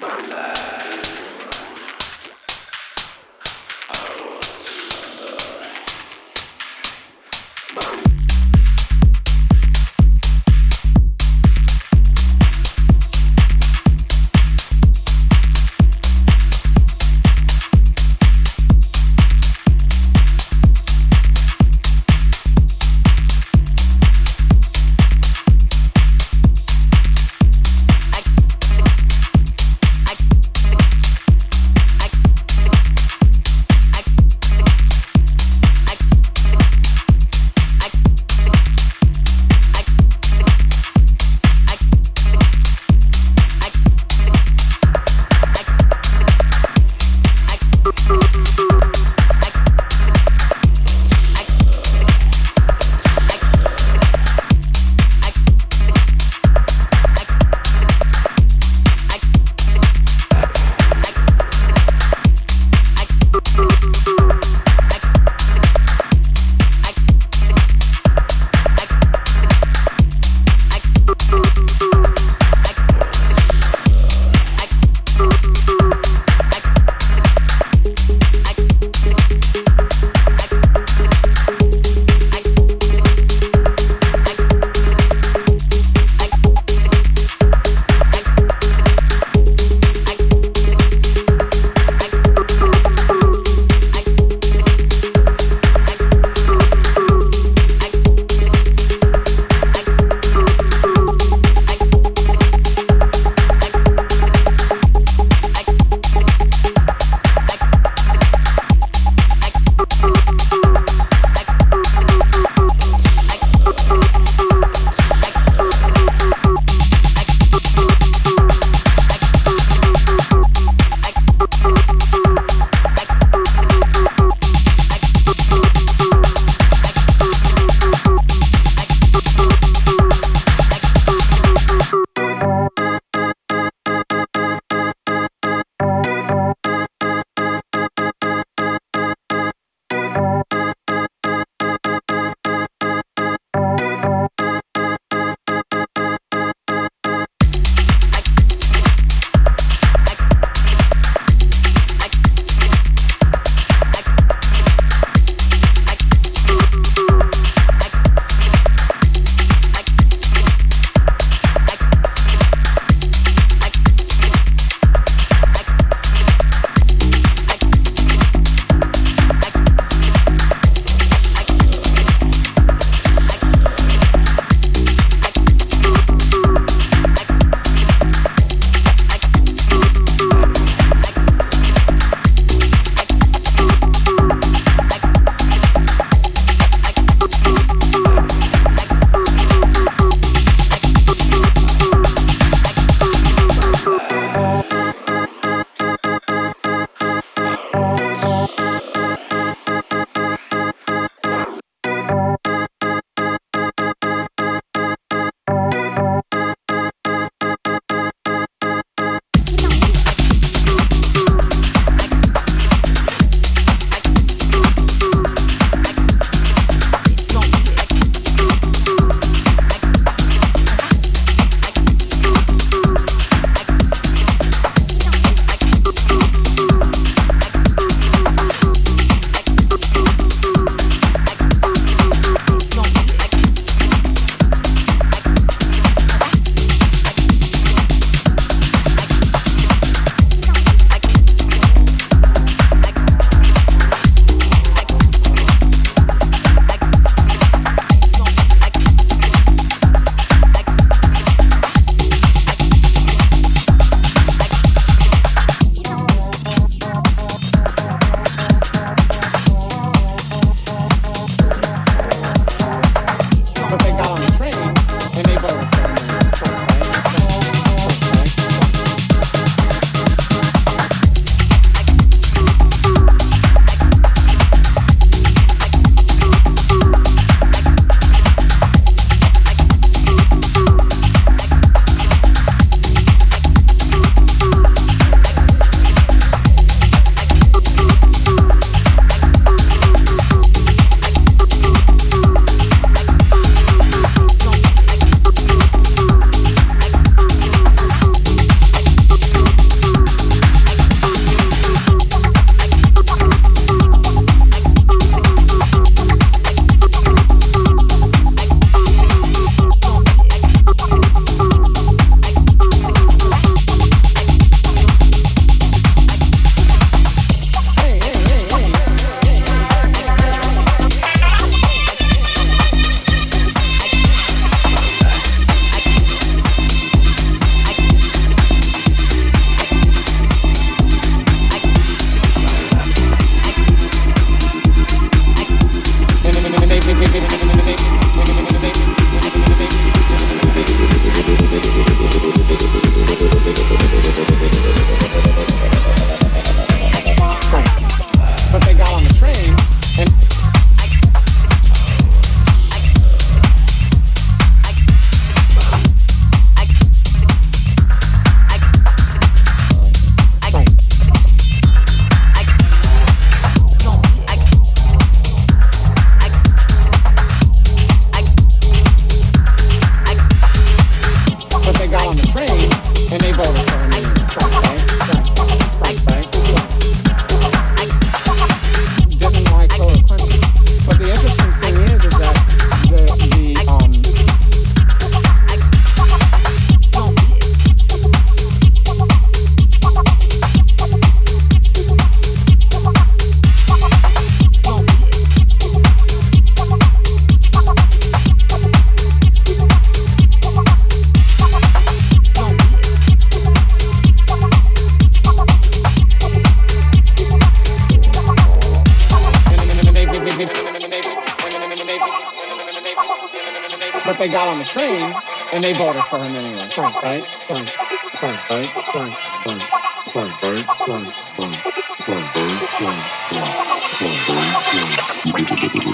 Live.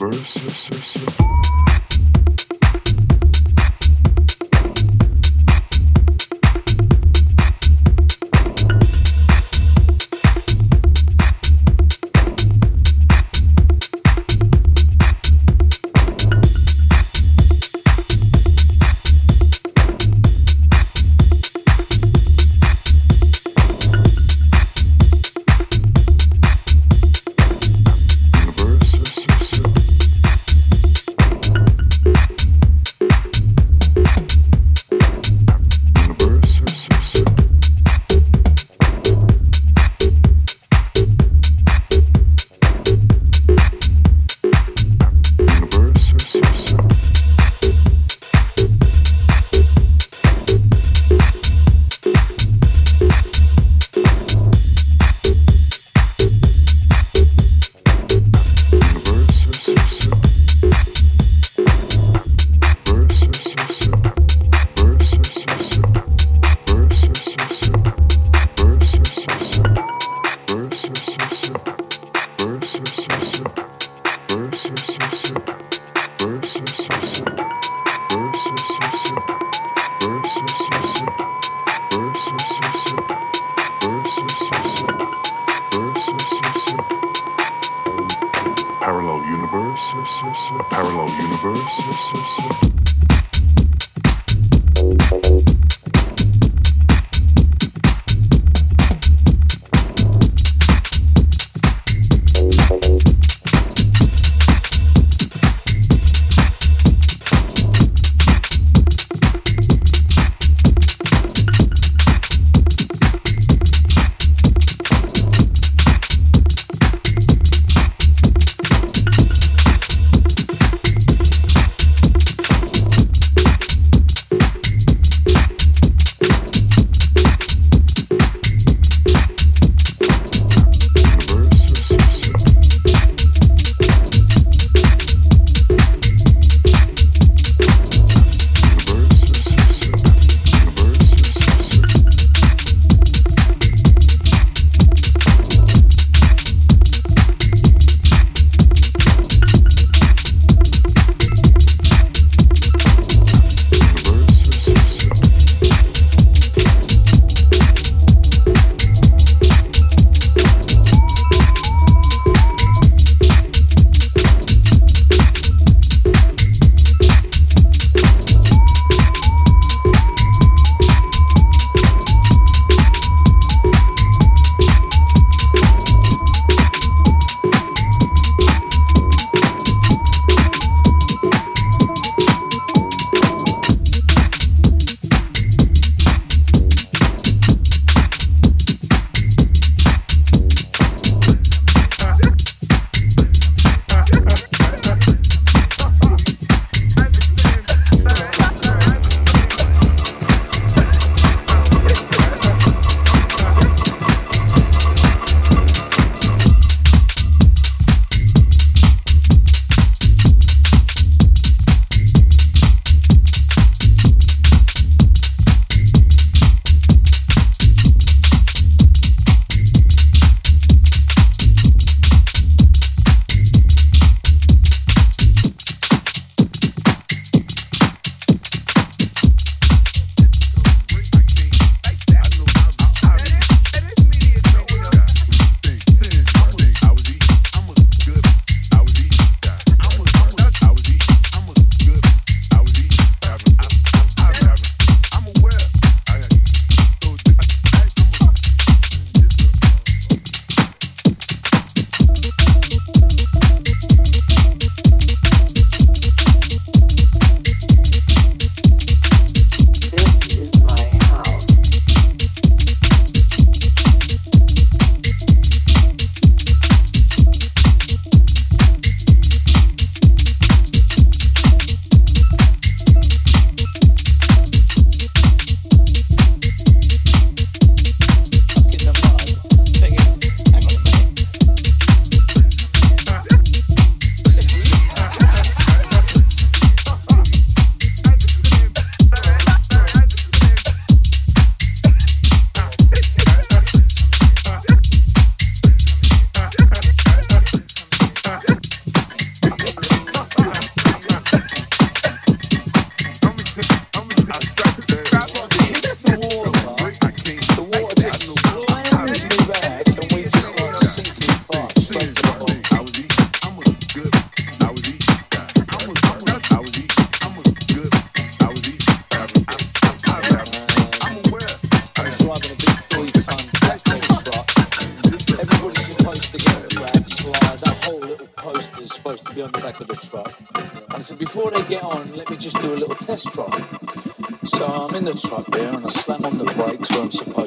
universe. a parallel universe. let me just do a little test drive. So I'm in the truck there and I slam on the brakes where I'm supposed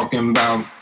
talking about?